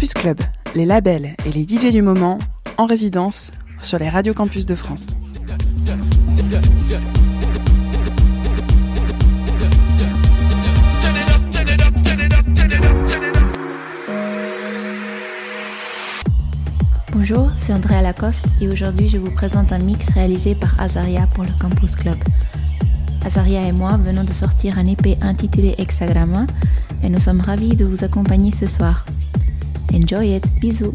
Campus Club, les labels et les DJ du moment en résidence sur les radios campus de France. Bonjour, c'est Andrea Lacoste et aujourd'hui je vous présente un mix réalisé par Azaria pour le Campus Club. Azaria et moi venons de sortir un EP intitulé Hexagramma et nous sommes ravis de vous accompagner ce soir. Enjoy it, bisous